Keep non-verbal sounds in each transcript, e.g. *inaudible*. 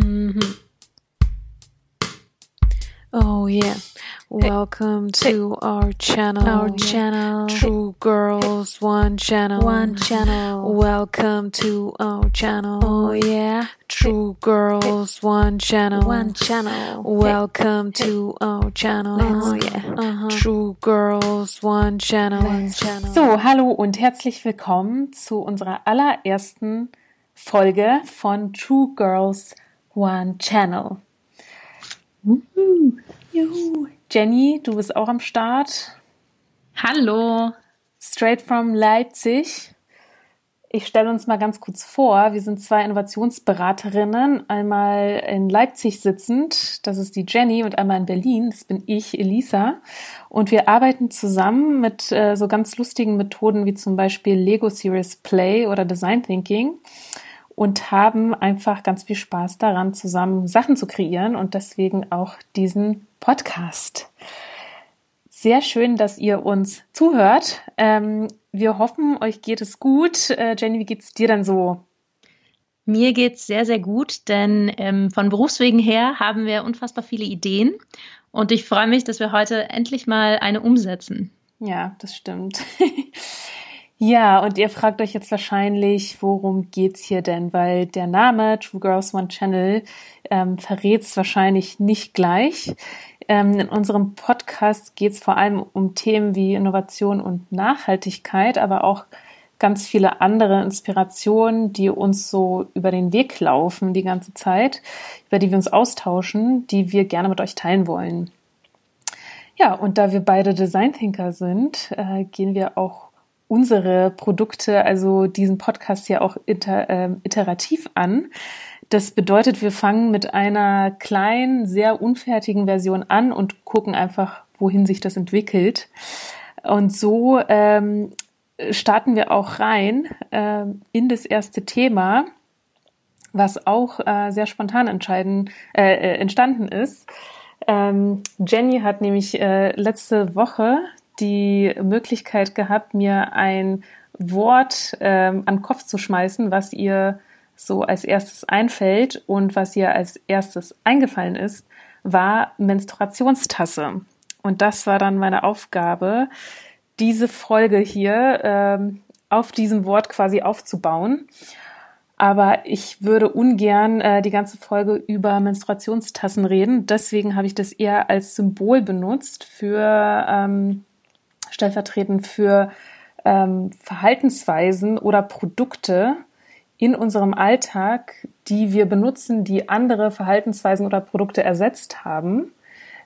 Mm-hmm. Oh yeah. Welcome to our channel. Our channel. True Girls One Channel. One channel. Welcome to our channel. Oh yeah. True Girls One Channel. One channel. Welcome to our channel. Oh yeah. Uh-huh. True Girls One Channel. One channel. So, hallo und herzlich willkommen zu unserer allerersten Folge von True Girls One Channel. Juhu. Jenny, du bist auch am Start. Hallo. Straight from Leipzig. Ich stelle uns mal ganz kurz vor. Wir sind zwei Innovationsberaterinnen, einmal in Leipzig sitzend, das ist die Jenny, und einmal in Berlin, das bin ich, Elisa. Und wir arbeiten zusammen mit äh, so ganz lustigen Methoden wie zum Beispiel Lego Series Play oder Design Thinking und haben einfach ganz viel Spaß daran, zusammen Sachen zu kreieren und deswegen auch diesen Podcast. Sehr schön, dass ihr uns zuhört. Ähm, wir hoffen, euch geht es gut. Äh, Jenny, wie geht's dir denn so? Mir geht's sehr, sehr gut, denn ähm, von Berufswegen her haben wir unfassbar viele Ideen und ich freue mich, dass wir heute endlich mal eine umsetzen. Ja, das stimmt. *laughs* ja, und ihr fragt euch jetzt wahrscheinlich, worum geht's hier denn? Weil der Name True Girls One Channel ähm, verrät's wahrscheinlich nicht gleich. Ähm, in unserem Podcast geht's vor allem um Themen wie Innovation und Nachhaltigkeit, aber auch ganz viele andere Inspirationen, die uns so über den Weg laufen die ganze Zeit, über die wir uns austauschen, die wir gerne mit euch teilen wollen. Ja, und da wir beide Design Thinker sind, äh, gehen wir auch unsere Produkte, also diesen Podcast ja auch iter, äh, iterativ an. Das bedeutet, wir fangen mit einer kleinen, sehr unfertigen Version an und gucken einfach, wohin sich das entwickelt. Und so ähm, starten wir auch rein äh, in das erste Thema, was auch äh, sehr spontan entscheiden, äh, äh, entstanden ist. Ähm, Jenny hat nämlich äh, letzte Woche die Möglichkeit gehabt, mir ein Wort ähm, an den Kopf zu schmeißen, was ihr so als erstes einfällt und was ihr als erstes eingefallen ist, war Menstruationstasse. Und das war dann meine Aufgabe, diese Folge hier ähm, auf diesem Wort quasi aufzubauen. Aber ich würde ungern äh, die ganze Folge über Menstruationstassen reden. Deswegen habe ich das eher als Symbol benutzt für ähm, stellvertretend für ähm, Verhaltensweisen oder Produkte in unserem Alltag, die wir benutzen, die andere Verhaltensweisen oder Produkte ersetzt haben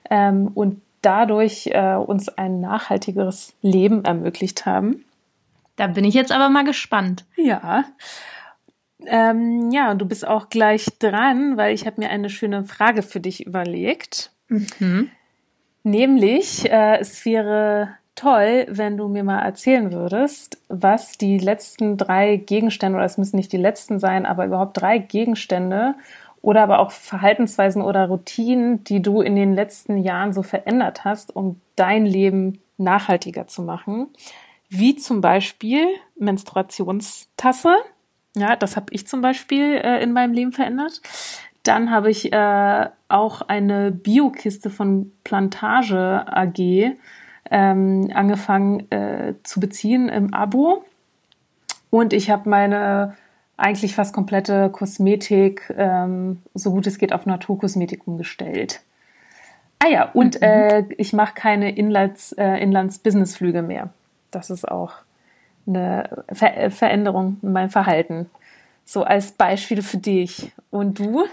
ähm, und dadurch äh, uns ein nachhaltigeres Leben ermöglicht haben. Da bin ich jetzt aber mal gespannt. Ja. Ähm, ja, und du bist auch gleich dran, weil ich habe mir eine schöne Frage für dich überlegt. Mhm. Nämlich, äh, es wäre toll, wenn du mir mal erzählen würdest, was die letzten drei Gegenstände, oder es müssen nicht die letzten sein, aber überhaupt drei Gegenstände oder aber auch Verhaltensweisen oder Routinen, die du in den letzten Jahren so verändert hast, um dein Leben nachhaltiger zu machen. Wie zum Beispiel Menstruationstasse. Ja, das habe ich zum Beispiel äh, in meinem Leben verändert. Dann habe ich äh, auch eine Biokiste von Plantage AG ähm, angefangen äh, zu beziehen im Abo. Und ich habe meine eigentlich fast komplette Kosmetik, ähm, so gut es geht, auf Naturkosmetik umgestellt. Ah ja, und Mhm. äh, ich mache keine Inlands, äh, Inlands-Businessflüge mehr. Das ist auch eine Ver Veränderung in meinem Verhalten. So als Beispiel für dich. Und du?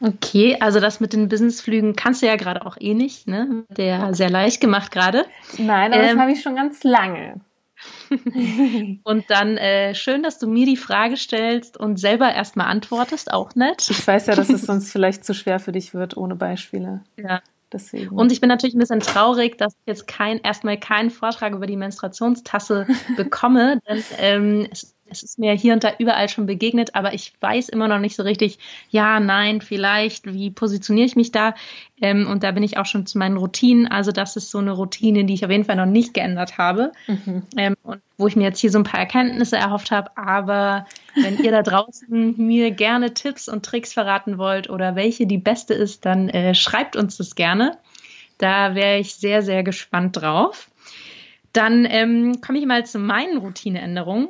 Okay, also das mit den Businessflügen kannst du ja gerade auch eh nicht, ne? Der sehr leicht gemacht gerade. Nein, aber Ähm. das habe ich schon ganz lange. *laughs* *laughs* Und dann äh, schön, dass du mir die Frage stellst und selber erstmal antwortest, auch nett. Ich weiß ja, dass es *laughs* sonst vielleicht zu schwer für dich wird ohne Beispiele. Ja. Deswegen. Und ich bin natürlich ein bisschen traurig, dass ich jetzt kein, erstmal keinen Vortrag über die Menstruationstasse bekomme, denn ähm, es, es ist mir hier und da überall schon begegnet, aber ich weiß immer noch nicht so richtig, ja, nein, vielleicht, wie positioniere ich mich da? Ähm, und da bin ich auch schon zu meinen Routinen. Also das ist so eine Routine, die ich auf jeden Fall noch nicht geändert habe mhm. ähm, und wo ich mir jetzt hier so ein paar Erkenntnisse erhofft habe. Aber wenn ihr da draußen *laughs* mir gerne Tipps und Tricks verraten wollt oder welche die beste ist, dann äh, schreibt uns das gerne. Da wäre ich sehr, sehr gespannt drauf. Dann ähm, komme ich mal zu meinen Routineänderungen.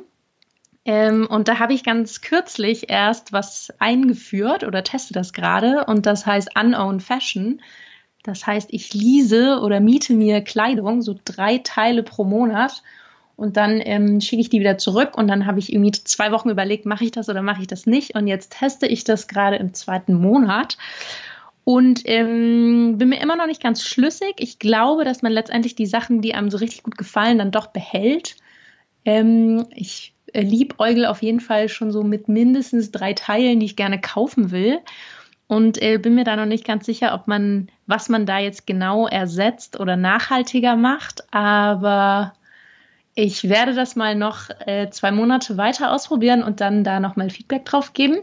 Ähm, und da habe ich ganz kürzlich erst was eingeführt oder teste das gerade und das heißt Unowned Fashion. Das heißt, ich lease oder miete mir Kleidung, so drei Teile pro Monat und dann ähm, schicke ich die wieder zurück und dann habe ich irgendwie zwei Wochen überlegt, mache ich das oder mache ich das nicht und jetzt teste ich das gerade im zweiten Monat und ähm, bin mir immer noch nicht ganz schlüssig. Ich glaube, dass man letztendlich die Sachen, die einem so richtig gut gefallen, dann doch behält. Ähm, ich liebäugel auf jeden Fall schon so mit mindestens drei Teilen, die ich gerne kaufen will. Und äh, bin mir da noch nicht ganz sicher, ob man, was man da jetzt genau ersetzt oder nachhaltiger macht. Aber ich werde das mal noch äh, zwei Monate weiter ausprobieren und dann da nochmal Feedback drauf geben.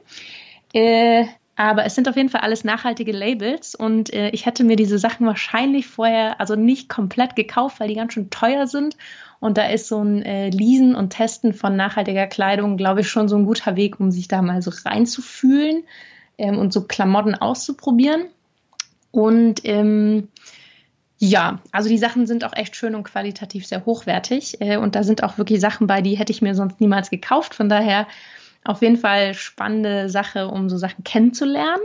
Äh, aber es sind auf jeden Fall alles nachhaltige Labels und äh, ich hätte mir diese Sachen wahrscheinlich vorher also nicht komplett gekauft, weil die ganz schön teuer sind. Und da ist so ein äh, Leasen und Testen von nachhaltiger Kleidung, glaube ich, schon so ein guter Weg, um sich da mal so reinzufühlen ähm, und so Klamotten auszuprobieren. Und ähm, ja, also die Sachen sind auch echt schön und qualitativ sehr hochwertig. Äh, und da sind auch wirklich Sachen bei, die hätte ich mir sonst niemals gekauft. Von daher auf jeden Fall spannende Sache, um so Sachen kennenzulernen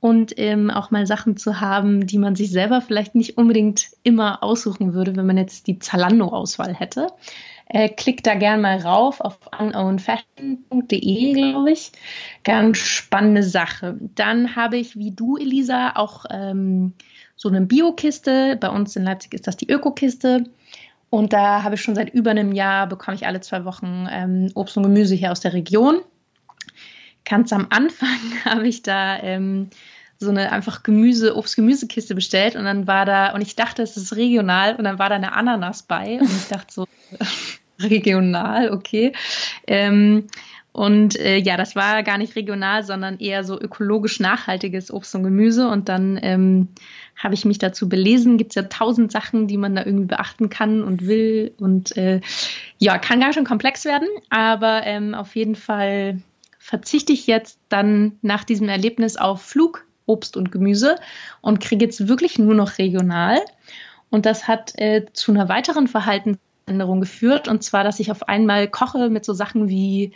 und ähm, auch mal Sachen zu haben, die man sich selber vielleicht nicht unbedingt immer aussuchen würde, wenn man jetzt die Zalando-Auswahl hätte. Äh, klickt da gern mal rauf auf unownfashion.de, glaube ich. Ganz spannende Sache. Dann habe ich, wie du, Elisa, auch ähm, so eine Bio-Kiste. Bei uns in Leipzig ist das die Öko-Kiste. Und da habe ich schon seit über einem Jahr, bekomme ich alle zwei Wochen ähm, Obst und Gemüse hier aus der Region. Ganz am Anfang *laughs* habe ich da ähm, so eine einfach Gemüse, Obst-Gemüsekiste bestellt und dann war da, und ich dachte, es ist regional und dann war da eine Ananas bei und ich dachte so, *laughs* regional, okay. Ähm, und äh, ja, das war gar nicht regional, sondern eher so ökologisch nachhaltiges Obst und Gemüse. Und dann ähm, habe ich mich dazu belesen. Gibt es ja tausend Sachen, die man da irgendwie beachten kann und will. Und äh, ja, kann ganz schön komplex werden. Aber ähm, auf jeden Fall verzichte ich jetzt dann nach diesem Erlebnis auf Flug, Obst und Gemüse und kriege jetzt wirklich nur noch regional. Und das hat äh, zu einer weiteren Verhaltensänderung geführt. Und zwar, dass ich auf einmal koche mit so Sachen wie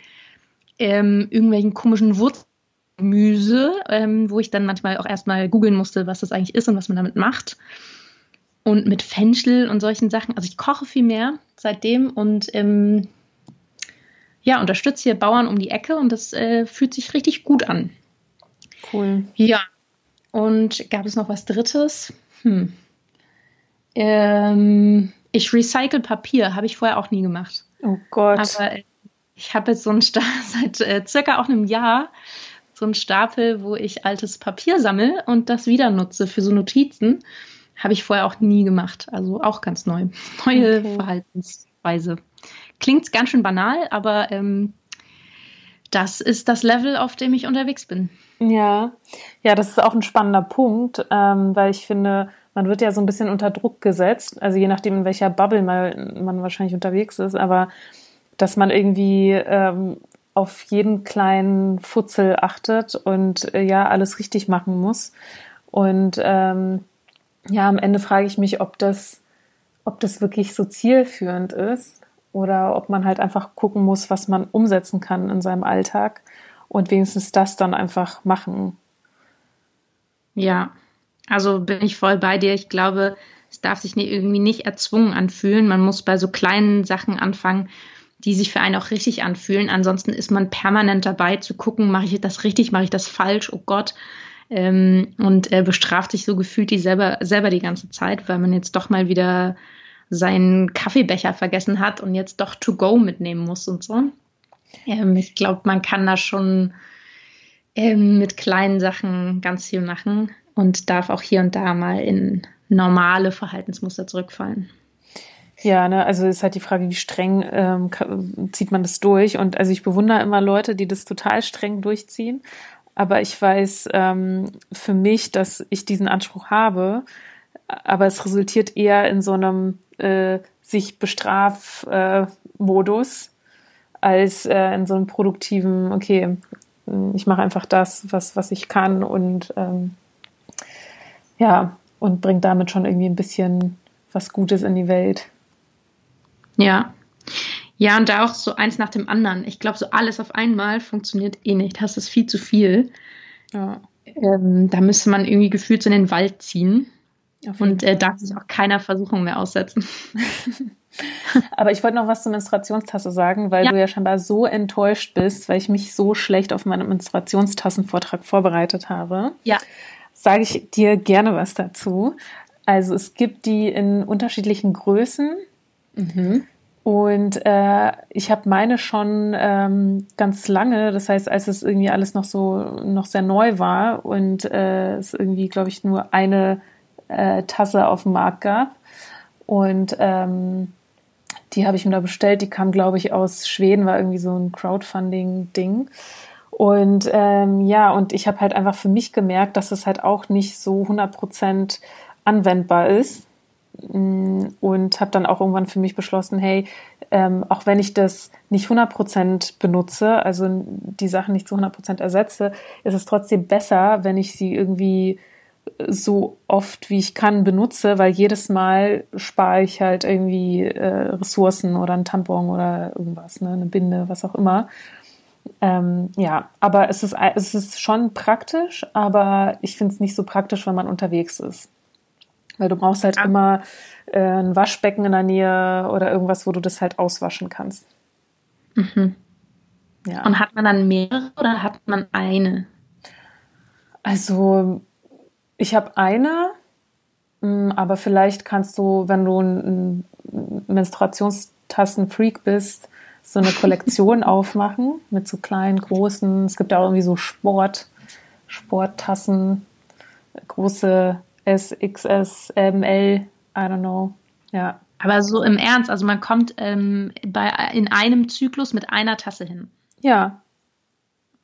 ähm, irgendwelchen komischen Wurzelgemüse, ähm, wo ich dann manchmal auch erstmal googeln musste, was das eigentlich ist und was man damit macht. Und mit Fenchel und solchen Sachen. Also ich koche viel mehr seitdem und ähm, ja, unterstütze hier Bauern um die Ecke und das äh, fühlt sich richtig gut an. Cool. Ja. Und gab es noch was Drittes? Hm. Ähm, ich recycle Papier, habe ich vorher auch nie gemacht. Oh Gott. Aber äh, ich habe jetzt so einen Stapel *laughs* seit äh, circa auch einem Jahr so einen Stapel, wo ich altes Papier sammle und das wieder nutze für so Notizen. Habe ich vorher auch nie gemacht. Also auch ganz neu. *laughs* Neue okay. Verhaltensweise. Klingt ganz schön banal, aber ähm, das ist das Level, auf dem ich unterwegs bin. Ja, ja, das ist auch ein spannender Punkt, ähm, weil ich finde, man wird ja so ein bisschen unter Druck gesetzt, also je nachdem, in welcher Bubble man, man wahrscheinlich unterwegs ist, aber dass man irgendwie ähm, auf jeden kleinen Futzel achtet und äh, ja alles richtig machen muss. Und ähm, ja, am Ende frage ich mich, ob das, ob das wirklich so zielführend ist oder ob man halt einfach gucken muss, was man umsetzen kann in seinem Alltag und wenigstens das dann einfach machen. Ja, also bin ich voll bei dir. Ich glaube, es darf sich irgendwie nicht erzwungen anfühlen. Man muss bei so kleinen Sachen anfangen die sich für einen auch richtig anfühlen. Ansonsten ist man permanent dabei zu gucken, mache ich das richtig, mache ich das falsch, oh Gott. Ähm, und äh, bestraft sich so gefühlt die selber, selber die ganze Zeit, weil man jetzt doch mal wieder seinen Kaffeebecher vergessen hat und jetzt doch to go mitnehmen muss und so. Ähm, ich glaube, man kann da schon ähm, mit kleinen Sachen ganz viel machen und darf auch hier und da mal in normale Verhaltensmuster zurückfallen. Ja, ne, also ist halt die Frage, wie streng ähm, zieht man das durch? Und also ich bewundere immer Leute, die das total streng durchziehen. Aber ich weiß ähm, für mich, dass ich diesen Anspruch habe, aber es resultiert eher in so einem äh, sich bestraf äh, Modus als äh, in so einem produktiven, okay, ich mache einfach das, was, was ich kann und ähm, ja, und bringt damit schon irgendwie ein bisschen was Gutes in die Welt. Ja. Ja, und da auch so eins nach dem anderen. Ich glaube, so alles auf einmal funktioniert eh nicht. Das ist viel zu viel. Ja. Ähm, da müsste man irgendwie gefühlt so in den Wald ziehen. Und äh, darf sich auch keiner Versuchung mehr aussetzen. *laughs* Aber ich wollte noch was zur Menstruationstasse sagen, weil ja. du ja scheinbar so enttäuscht bist, weil ich mich so schlecht auf meinen Menstruationstassenvortrag vorbereitet habe. Ja. Sage ich dir gerne was dazu. Also es gibt die in unterschiedlichen Größen. Mhm. Und äh, ich habe meine schon ähm, ganz lange, das heißt, als es irgendwie alles noch so noch sehr neu war und äh, es irgendwie, glaube ich, nur eine äh, Tasse auf dem Markt gab. Und ähm, die habe ich mir da bestellt. Die kam, glaube ich, aus Schweden, war irgendwie so ein Crowdfunding-Ding. Und ähm, ja, und ich habe halt einfach für mich gemerkt, dass es halt auch nicht so 100 Prozent anwendbar ist. Mm, und habe dann auch irgendwann für mich beschlossen, hey, ähm, auch wenn ich das nicht 100% benutze, also die Sachen nicht zu 100% ersetze, ist es trotzdem besser, wenn ich sie irgendwie so oft wie ich kann benutze, weil jedes Mal spare ich halt irgendwie äh, Ressourcen oder ein Tampon oder irgendwas, ne, eine Binde, was auch immer. Ähm, ja, aber es ist, es ist schon praktisch, aber ich finde es nicht so praktisch, wenn man unterwegs ist. Weil du brauchst halt ah. immer äh, ein Waschbecken in der Nähe oder irgendwas, wo du das halt auswaschen kannst. Mhm. Ja. Und hat man dann mehrere oder hat man eine? Also, ich habe eine, mm, aber vielleicht kannst du, wenn du ein Menstruationstassen-Freak bist, so eine Kollektion *laughs* aufmachen mit so kleinen, großen. Es gibt auch irgendwie so Sport, Sporttassen, große S, XS, ML, I don't know. Ja. Aber so im Ernst, also man kommt ähm, bei, in einem Zyklus mit einer Tasse hin. Ja.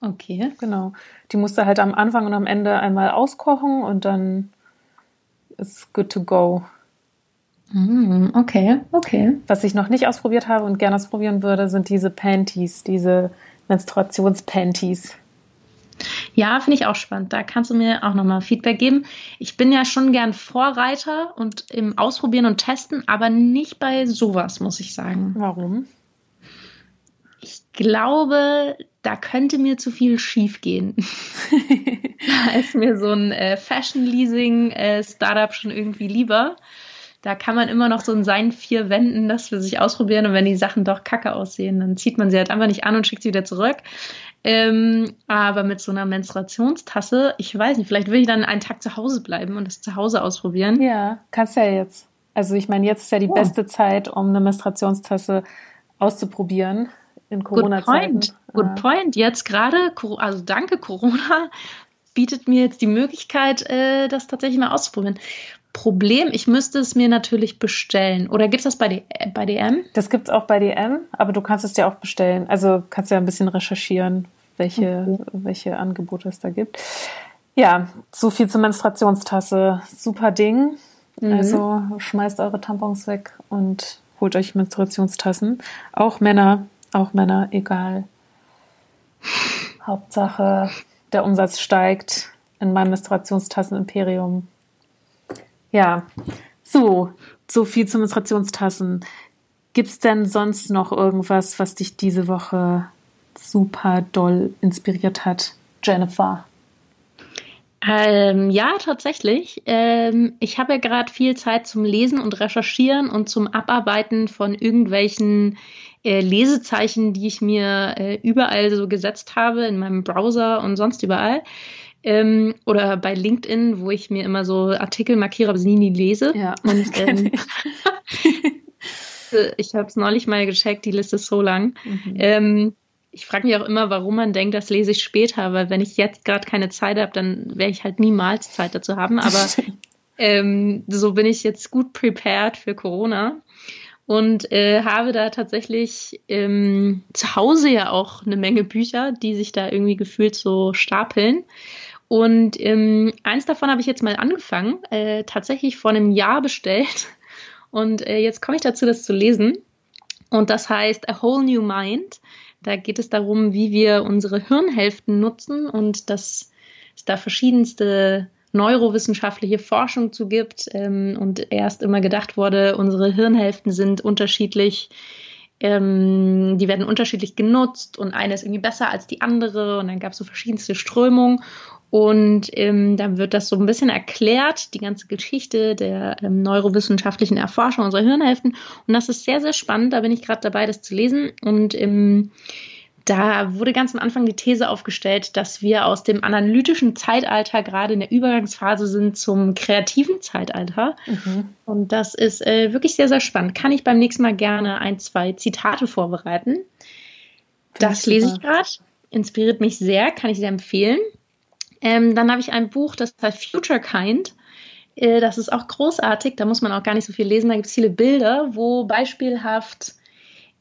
Okay. Genau. Die musst du halt am Anfang und am Ende einmal auskochen und dann ist good to go. Mm, okay, okay. Was ich noch nicht ausprobiert habe und gerne ausprobieren würde, sind diese Panties, diese Menstruationspanties. Ja, finde ich auch spannend. Da kannst du mir auch nochmal Feedback geben. Ich bin ja schon gern Vorreiter und im Ausprobieren und Testen, aber nicht bei sowas, muss ich sagen. Warum? Ich glaube, da könnte mir zu viel schief gehen. *laughs* da ist mir so ein äh, Fashion-Leasing-Startup äh, schon irgendwie lieber. Da kann man immer noch so in seinen vier Wänden das für sich ausprobieren und wenn die Sachen doch kacke aussehen, dann zieht man sie halt einfach nicht an und schickt sie wieder zurück. Ähm, aber mit so einer Menstruationstasse, ich weiß nicht, vielleicht will ich dann einen Tag zu Hause bleiben und das zu Hause ausprobieren. Ja, kannst ja jetzt. Also ich meine, jetzt ist ja die oh. beste Zeit, um eine Menstruationstasse auszuprobieren in Corona-Zeiten. Good point. Good ja. point. Jetzt gerade, also danke Corona, *laughs* bietet mir jetzt die Möglichkeit, äh, das tatsächlich mal auszuprobieren. Problem, ich müsste es mir natürlich bestellen. Oder gibt es das bei, D bei DM? Das gibt es auch bei DM, aber du kannst es dir auch bestellen. Also kannst ja ein bisschen recherchieren, welche, okay. welche Angebote es da gibt. Ja, so viel zur Menstruationstasse. Super Ding. Mhm. Also schmeißt eure Tampons weg und holt euch Menstruationstassen. Auch Männer, auch Männer, egal. Hauptsache, der Umsatz steigt in meinem Menstruationstassen-Imperium. Ja, so, so viel zu Menstruationstassen. Gibt's denn sonst noch irgendwas, was dich diese Woche super doll inspiriert hat, Jennifer? Ähm, ja, tatsächlich. Ähm, ich habe ja gerade viel Zeit zum Lesen und Recherchieren und zum Abarbeiten von irgendwelchen äh, Lesezeichen, die ich mir äh, überall so gesetzt habe, in meinem Browser und sonst überall. Ähm, oder bei LinkedIn, wo ich mir immer so Artikel markiere, aber sie nie lese. Ja. Und *laughs* ähm, *laughs* ich habe es neulich mal gecheckt, die Liste ist so lang. Mhm. Ähm, ich frage mich auch immer, warum man denkt, das lese ich später, weil wenn ich jetzt gerade keine Zeit habe, dann werde ich halt niemals Zeit dazu haben. *laughs* Aber ähm, so bin ich jetzt gut prepared für Corona. und äh, habe da tatsächlich ähm, zu Hause ja auch eine Menge Bücher, die sich da irgendwie gefühlt so stapeln. Und ähm, eins davon habe ich jetzt mal angefangen, äh, tatsächlich vor einem Jahr bestellt. Und äh, jetzt komme ich dazu, das zu lesen. Und das heißt A Whole New Mind. Da geht es darum, wie wir unsere Hirnhälften nutzen und dass es da verschiedenste neurowissenschaftliche Forschung zu gibt ähm, und erst immer gedacht wurde, unsere Hirnhälften sind unterschiedlich, ähm, die werden unterschiedlich genutzt und eine ist irgendwie besser als die andere und dann gab es so verschiedenste Strömungen und ähm, dann wird das so ein bisschen erklärt, die ganze Geschichte der ähm, neurowissenschaftlichen Erforschung unserer Hirnhälften. Und das ist sehr, sehr spannend. Da bin ich gerade dabei, das zu lesen. Und ähm, da wurde ganz am Anfang die These aufgestellt, dass wir aus dem analytischen Zeitalter gerade in der Übergangsphase sind zum kreativen Zeitalter. Mhm. Und das ist äh, wirklich sehr, sehr spannend. Kann ich beim nächsten Mal gerne ein, zwei Zitate vorbereiten. Das lese ich gerade. Inspiriert mich sehr, kann ich sehr empfehlen. Ähm, dann habe ich ein Buch, das heißt Future Kind. Äh, das ist auch großartig. Da muss man auch gar nicht so viel lesen. Da gibt es viele Bilder, wo beispielhaft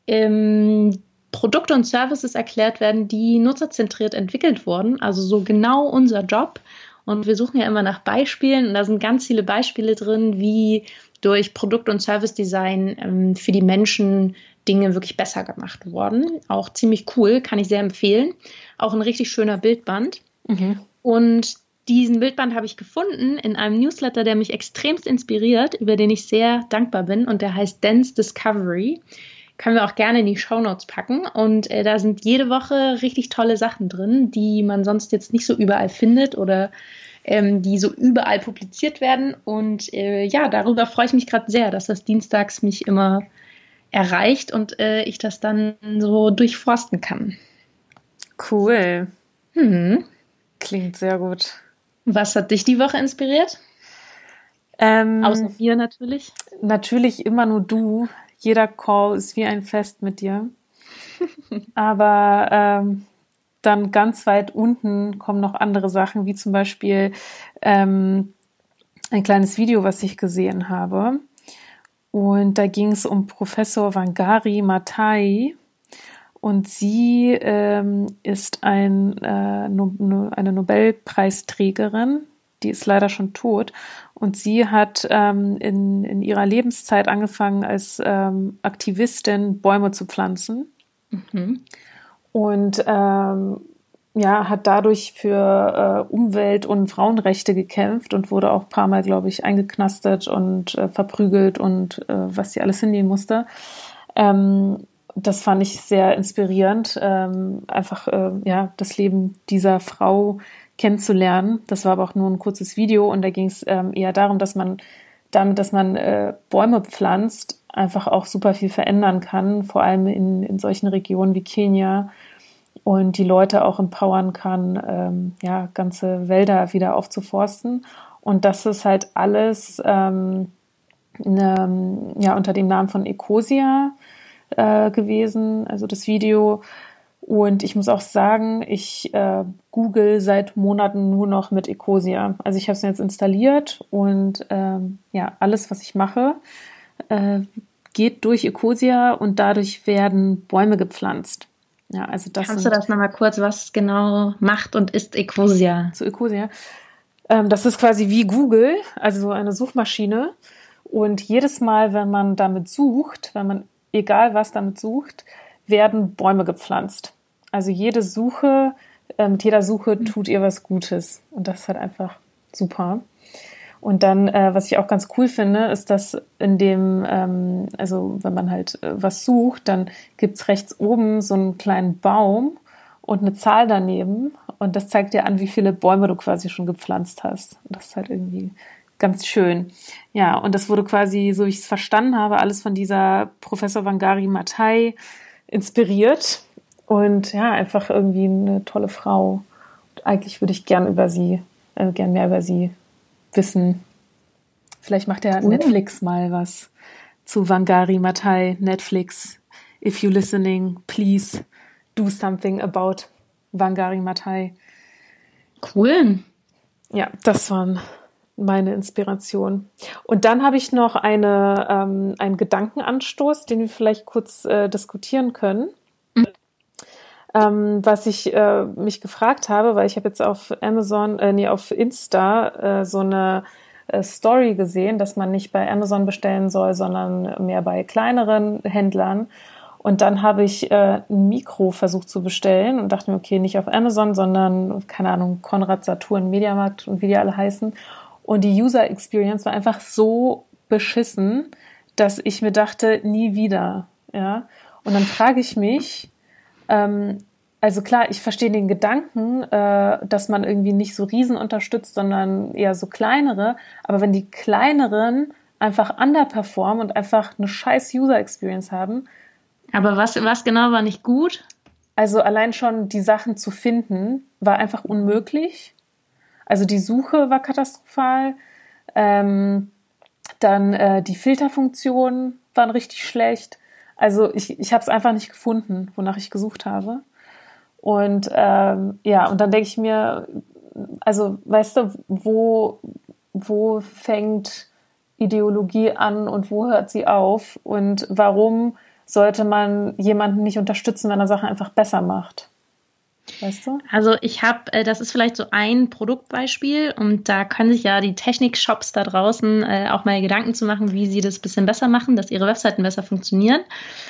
ähm, Produkte und Services erklärt werden, die nutzerzentriert entwickelt wurden. Also so genau unser Job. Und wir suchen ja immer nach Beispielen und da sind ganz viele Beispiele drin, wie durch Produkt- und Service-Design ähm, für die Menschen Dinge wirklich besser gemacht wurden. Auch ziemlich cool, kann ich sehr empfehlen. Auch ein richtig schöner Bildband. Mhm. Und diesen Bildband habe ich gefunden in einem Newsletter, der mich extremst inspiriert, über den ich sehr dankbar bin und der heißt Dance Discovery können wir auch gerne in die Show Notes packen. Und äh, da sind jede Woche richtig tolle Sachen drin, die man sonst jetzt nicht so überall findet oder ähm, die so überall publiziert werden. Und äh, ja, darüber freue ich mich gerade sehr, dass das dienstags mich immer erreicht und äh, ich das dann so durchforsten kann. Cool. Mhm. Klingt sehr gut. Was hat dich die Woche inspiriert? Ähm, Außer mir natürlich. Natürlich immer nur du jeder Call ist wie ein Fest mit dir. *laughs* Aber ähm, dann ganz weit unten kommen noch andere Sachen, wie zum Beispiel ähm, ein kleines Video, was ich gesehen habe. Und da ging es um Professor Wangari Matai. Und sie ähm, ist ein, äh, no, eine Nobelpreisträgerin, die ist leider schon tot. Und sie hat ähm, in, in ihrer Lebenszeit angefangen, als ähm, Aktivistin Bäume zu pflanzen. Mhm. Und ähm, ja, hat dadurch für äh, Umwelt- und Frauenrechte gekämpft und wurde auch ein paar Mal, glaube ich, eingeknastet und äh, verprügelt und äh, was sie alles hinnehmen musste. Ähm, das fand ich sehr inspirierend, ähm, einfach äh, ja das Leben dieser Frau kennenzulernen. Das war aber auch nur ein kurzes Video und da ging es ähm, eher darum, dass man damit, dass man äh, Bäume pflanzt, einfach auch super viel verändern kann, vor allem in, in solchen Regionen wie Kenia und die Leute auch empowern kann, ähm, ja, ganze Wälder wieder aufzuforsten. Und das ist halt alles ähm, ne, ja, unter dem Namen von Ecosia äh, gewesen, also das Video. Und ich muss auch sagen, ich äh, google seit Monaten nur noch mit Ecosia. Also ich habe es jetzt installiert und ähm, ja, alles, was ich mache, äh, geht durch Ecosia und dadurch werden Bäume gepflanzt. Ja, also das Kannst du das nochmal kurz, was genau macht und ist Ecosia? Zu Ecosia. Ähm, das ist quasi wie Google, also so eine Suchmaschine. Und jedes Mal, wenn man damit sucht, wenn man egal was damit sucht, werden Bäume gepflanzt. Also jede Suche, äh, mit jeder Suche mhm. tut ihr was Gutes. Und das ist halt einfach super. Und dann, äh, was ich auch ganz cool finde, ist, dass in dem, ähm, also wenn man halt äh, was sucht, dann gibt's rechts oben so einen kleinen Baum und eine Zahl daneben. Und das zeigt dir an, wie viele Bäume du quasi schon gepflanzt hast. Und das ist halt irgendwie ganz schön. Ja, und das wurde quasi, so wie ich es verstanden habe, alles von dieser Professor Wangari Matai inspiriert. Und ja, einfach irgendwie eine tolle Frau. Und eigentlich würde ich gern über sie, äh, gern mehr über sie wissen. Vielleicht macht ja. Netflix mal was zu Wangari Matai. Netflix, if you listening, please do something about Wangari Matai. Cool. Ja, das waren meine Inspiration. Und dann habe ich noch eine, ähm, einen Gedankenanstoß, den wir vielleicht kurz äh, diskutieren können. Mhm. Ähm, was ich äh, mich gefragt habe, weil ich habe jetzt auf Amazon, äh, nee, auf Insta äh, so eine äh, Story gesehen, dass man nicht bei Amazon bestellen soll, sondern mehr bei kleineren Händlern. Und dann habe ich äh, ein Mikro versucht zu bestellen und dachte mir, okay, nicht auf Amazon, sondern, keine Ahnung, Konrad Saturn, Mediamarkt und wie die alle heißen. Und die User Experience war einfach so beschissen, dass ich mir dachte, nie wieder. Ja. Und dann frage ich mich, ähm, also klar, ich verstehe den Gedanken, äh, dass man irgendwie nicht so Riesen unterstützt, sondern eher so kleinere. Aber wenn die kleineren einfach underperformen und einfach eine scheiß User Experience haben, aber was, was genau war nicht gut? Also allein schon die Sachen zu finden, war einfach unmöglich. Also die Suche war katastrophal. Ähm, dann äh, die Filterfunktionen waren richtig schlecht. Also ich, ich habe es einfach nicht gefunden, wonach ich gesucht habe. Und ähm, ja, und dann denke ich mir, also weißt du, wo, wo fängt Ideologie an und wo hört sie auf? Und warum sollte man jemanden nicht unterstützen, wenn er Sachen einfach besser macht. Weißt du? Also ich habe, äh, das ist vielleicht so ein Produktbeispiel und da können sich ja die Technik-Shops da draußen äh, auch mal Gedanken zu machen, wie sie das ein bisschen besser machen, dass ihre Webseiten besser funktionieren.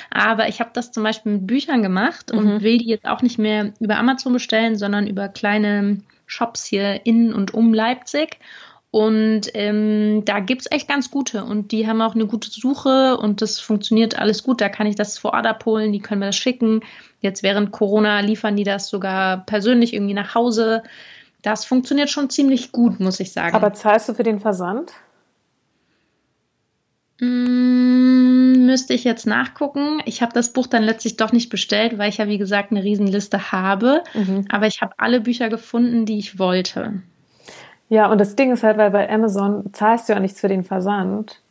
Aber ich habe das zum Beispiel mit Büchern gemacht und mhm. will die jetzt auch nicht mehr über Amazon bestellen, sondern über kleine Shops hier in und um Leipzig. Und ähm, da gibt's echt ganz gute und die haben auch eine gute Suche und das funktioniert alles gut. Da kann ich das vor Ort abholen, die können mir das schicken. Jetzt während Corona liefern die das sogar persönlich irgendwie nach Hause. Das funktioniert schon ziemlich gut, muss ich sagen. Aber zahlst du für den Versand? Mm, müsste ich jetzt nachgucken. Ich habe das Buch dann letztlich doch nicht bestellt, weil ich ja, wie gesagt, eine Riesenliste habe. Mhm. Aber ich habe alle Bücher gefunden, die ich wollte. Ja, und das Ding ist halt, weil bei Amazon zahlst du ja nichts für den Versand.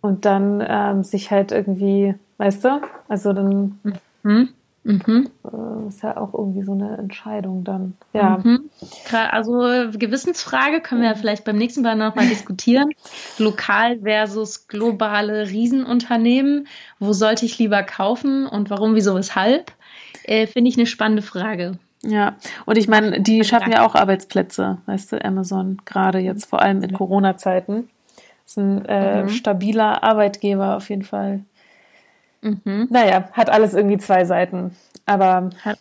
Und dann ähm, sich halt irgendwie, weißt du, also dann mhm. Mhm. Äh, ist ja auch irgendwie so eine Entscheidung dann. Ja. Mhm. Also Gewissensfrage können wir ja vielleicht beim nächsten Mal nochmal *laughs* diskutieren. Lokal versus globale Riesenunternehmen. Wo sollte ich lieber kaufen und warum, wieso, weshalb? Äh, Finde ich eine spannende Frage. Ja, und ich meine, die schaffen ja auch Arbeitsplätze, weißt du, Amazon, gerade jetzt vor allem in Corona-Zeiten. Ist ein äh, mhm. stabiler Arbeitgeber auf jeden Fall. Mhm. Naja, hat alles irgendwie zwei Seiten. Aber hat,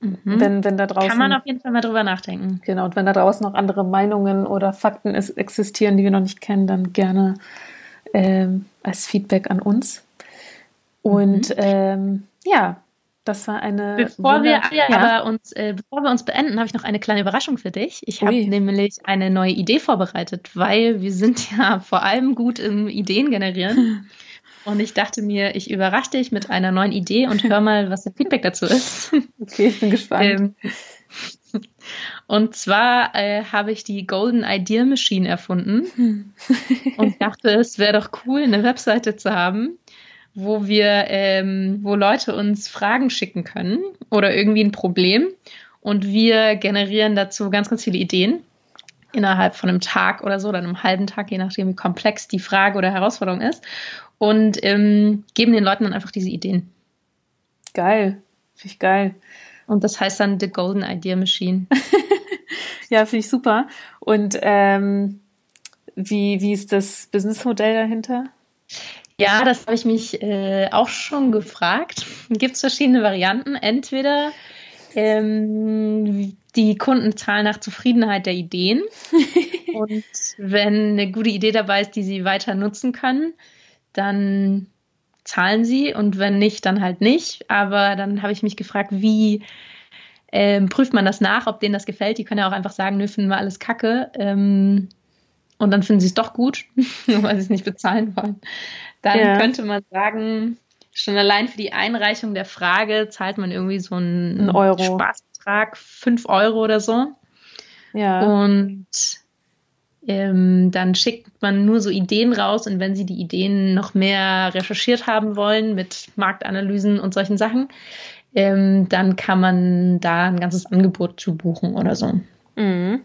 mhm. wenn, wenn da draußen. Kann man auf jeden Fall mal drüber nachdenken. Genau, und wenn da draußen noch andere Meinungen oder Fakten ist, existieren, die wir noch nicht kennen, dann gerne ähm, als Feedback an uns. Und mhm. ähm, ja, das war eine. Bevor wir, ja, ja. uns, äh, bevor wir uns beenden, habe ich noch eine kleine Überraschung für dich. Ich habe nämlich eine neue Idee vorbereitet, weil wir sind *laughs* ja vor allem gut im Ideen generieren. *laughs* Und ich dachte mir, ich überrasche dich mit einer neuen Idee und hör mal, was der Feedback dazu ist. *laughs* Okay, ich bin gespannt. Ähm, und zwar äh, habe ich die Golden Idea Machine erfunden und dachte, es wäre doch cool, eine Webseite zu haben, wo wir, ähm, wo Leute uns Fragen schicken können oder irgendwie ein Problem und wir generieren dazu ganz, ganz viele Ideen innerhalb von einem Tag oder so oder einem halben Tag, je nachdem, wie komplex die Frage oder Herausforderung ist und ähm, geben den Leuten dann einfach diese Ideen. Geil, finde ich geil. Und das heißt dann The Golden Idea Machine. *laughs* ja, finde ich super. Und ähm, wie, wie ist das Businessmodell dahinter? Ja, das habe ich mich äh, auch schon gefragt. Gibt es verschiedene Varianten. Entweder ähm, die Kunden zahlen nach Zufriedenheit der Ideen. *laughs* und wenn eine gute Idee dabei ist, die sie weiter nutzen können, dann zahlen sie. Und wenn nicht, dann halt nicht. Aber dann habe ich mich gefragt, wie ähm, prüft man das nach, ob denen das gefällt. Die können ja auch einfach sagen, nö, finden wir alles kacke. Ähm, und dann finden sie es doch gut, *laughs* nur weil sie es nicht bezahlen wollen dann ja. könnte man sagen, schon allein für die Einreichung der Frage zahlt man irgendwie so einen Ein Euro. Spaßbetrag, fünf Euro oder so. Ja. Und ähm, dann schickt man nur so Ideen raus und wenn Sie die Ideen noch mehr recherchiert haben wollen mit Marktanalysen und solchen Sachen, ähm, dann kann man da ein ganzes Angebot zu buchen oder so. Mhm.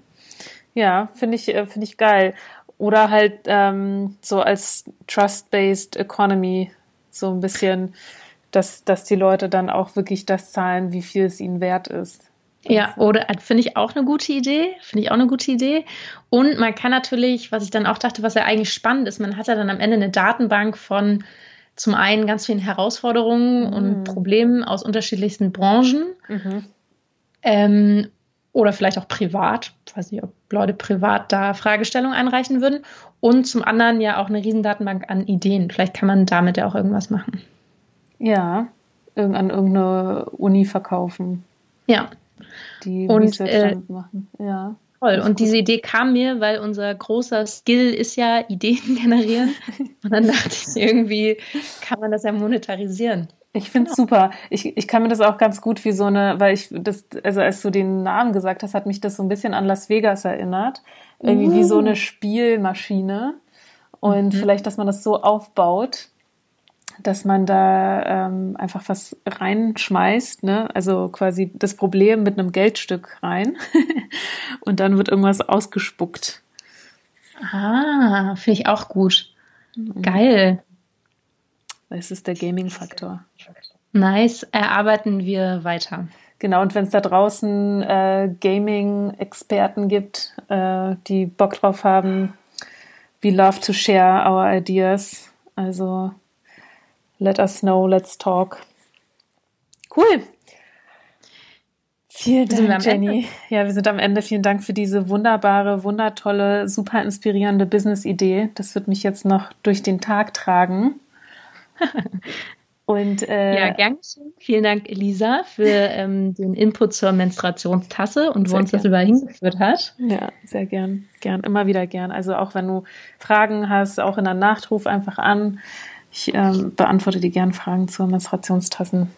Ja, finde ich, äh, finde ich geil. Oder halt ähm, so als Trust-Based Economy, so ein bisschen, dass, dass die Leute dann auch wirklich das zahlen, wie viel es ihnen wert ist. Ja, oder äh, finde ich auch eine gute Idee. Finde ich auch eine gute Idee. Und man kann natürlich, was ich dann auch dachte, was ja eigentlich spannend ist, man hat ja dann am Ende eine Datenbank von zum einen ganz vielen Herausforderungen mhm. und Problemen aus unterschiedlichsten Branchen. Mhm. Ähm, oder vielleicht auch privat. Ich weiß nicht, ob Leute privat da Fragestellungen einreichen würden. Und zum anderen ja auch eine Riesendatenbank an Ideen. Vielleicht kann man damit ja auch irgendwas machen. Ja, an irgendeine Uni verkaufen. Ja. Die und äh, machen. Ja. Toll. Und diese Idee kam mir, weil unser großer Skill ist ja Ideen *laughs* generieren. *laughs* Und dann dachte ich, irgendwie kann man das ja monetarisieren. Ich finde es genau. super. Ich, ich kann mir das auch ganz gut wie so eine, weil ich das, also als du den Namen gesagt hast, hat mich das so ein bisschen an Las Vegas erinnert. Irgendwie uh. wie so eine uh. Spielmaschine. Und mhm. vielleicht, dass man das so aufbaut, dass man da ähm, einfach was reinschmeißt, ne? Also quasi das Problem mit einem Geldstück rein *laughs* und dann wird irgendwas ausgespuckt. Ah, finde ich auch gut. Mhm. Geil. Es ist der Gaming-Faktor. Nice, erarbeiten wir weiter. Genau, und wenn es da draußen äh, Gaming-Experten gibt, äh, die Bock drauf haben, we love to share our ideas. Also let us know, let's talk. Cool. Vielen Dank, Jenny. Ende? Ja, wir sind am Ende. Vielen Dank für diese wunderbare, wundertolle, super inspirierende Business-Idee. Das wird mich jetzt noch durch den Tag tragen. *laughs* Und, äh, ja, gern Vielen Dank, Elisa, für ähm, den Input zur Menstruationstasse und wo uns gern. das überall hingeführt hat. Ja, sehr gern. Gern, immer wieder gern. Also auch wenn du Fragen hast, auch in der Nacht, ruf einfach an. Ich ähm, beantworte dir gern Fragen zur Menstruationstassen.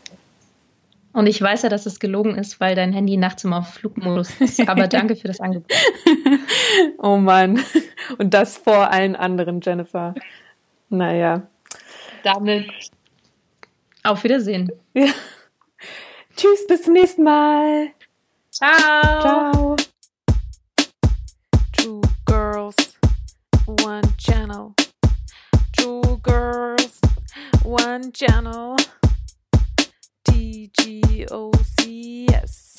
Und ich weiß ja, dass es gelogen ist, weil dein Handy nachts immer auf Flugmodus ist. Aber *laughs* danke für das Angebot. oh Mann. Und das vor allen anderen, Jennifer. Naja damit auf Wiedersehen. Ja. Tschüss, bis zum nächsten Mal. Ciao. Ciao. Two girls, one channel. Two girls, one channel. T G O C S.